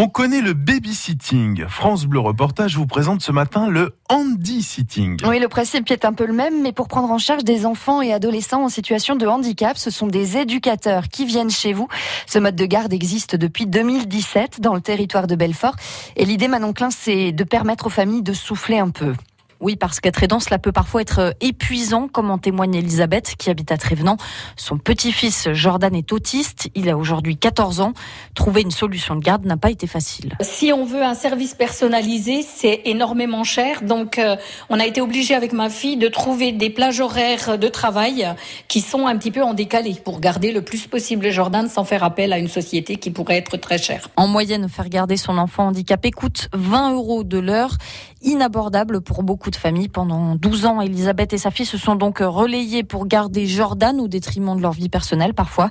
On connaît le babysitting. France Bleu Reportage vous présente ce matin le handy-sitting. Oui, le principe est un peu le même, mais pour prendre en charge des enfants et adolescents en situation de handicap, ce sont des éducateurs qui viennent chez vous. Ce mode de garde existe depuis 2017 dans le territoire de Belfort. Et l'idée, Manon Klein, c'est de permettre aux familles de souffler un peu. Oui, parce qu'être aidant, cela peut parfois être euh, épuisant, comme en témoigne Elisabeth, qui habite à Trévenant. Son petit-fils Jordan est autiste. Il a aujourd'hui 14 ans. Trouver une solution de garde n'a pas été facile. Si on veut un service personnalisé, c'est énormément cher. Donc, euh, on a été obligé avec ma fille de trouver des plages horaires de travail qui sont un petit peu en décalé pour garder le plus possible Jordan sans faire appel à une société qui pourrait être très chère. En moyenne, faire garder son enfant handicapé coûte 20 euros de l'heure. Inabordable pour beaucoup de familles. Pendant 12 ans, Elisabeth et sa fille se sont donc relayées pour garder Jordan au détriment de leur vie personnelle parfois.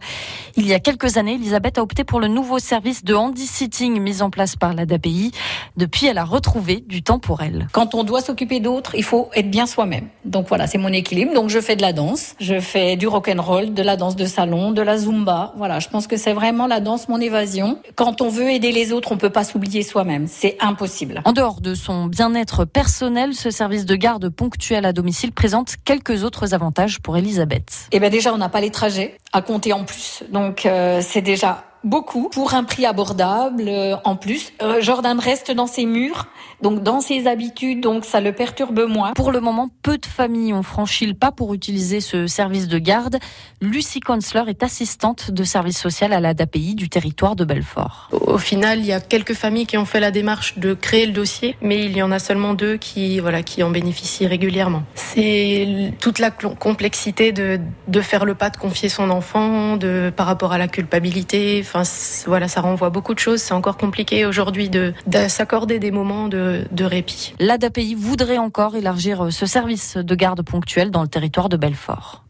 Il y a quelques années, Elisabeth a opté pour le nouveau service de handy-sitting mis en place par l'ADAPI. Depuis, elle a retrouvé du temps pour elle. Quand on doit s'occuper d'autres, il faut être bien soi-même. Donc voilà, c'est mon équilibre. Donc je fais de la danse, je fais du rock and roll, de la danse de salon, de la zumba. Voilà, je pense que c'est vraiment la danse mon évasion. Quand on veut aider les autres, on peut pas s'oublier soi-même. C'est impossible. En dehors de son bien-être personnel, ce service service de garde ponctuel à domicile présente quelques autres avantages pour Elisabeth. Eh bien déjà, on n'a pas les trajets à compter en plus. Donc euh, c'est déjà beaucoup pour un prix abordable. Euh, en plus, euh, Jordan reste dans ses murs, donc dans ses habitudes, donc ça le perturbe moins. Pour le moment, peu de familles ont franchi le pas pour utiliser ce service de garde. Lucie Konsler est assistante de service social à la DAPI du territoire de Belfort. Au final, il y a quelques familles qui ont fait la démarche de créer le dossier, mais il y en a seulement deux qui, voilà, qui en bénéficient régulièrement. C'est toute la complexité de, de faire le pas de confier son enfant, de, par rapport à la culpabilité, Enfin, voilà, ça renvoie beaucoup de choses. C'est encore compliqué aujourd'hui de, s'accorder des moments de, de répit. L'ADAPI voudrait encore élargir euh, ce service de garde ponctuel dans le territoire de Belfort.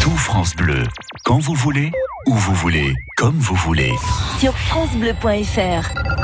Tout France Bleu, quand vous voulez, où vous voulez, comme vous voulez. Sur francebleu.fr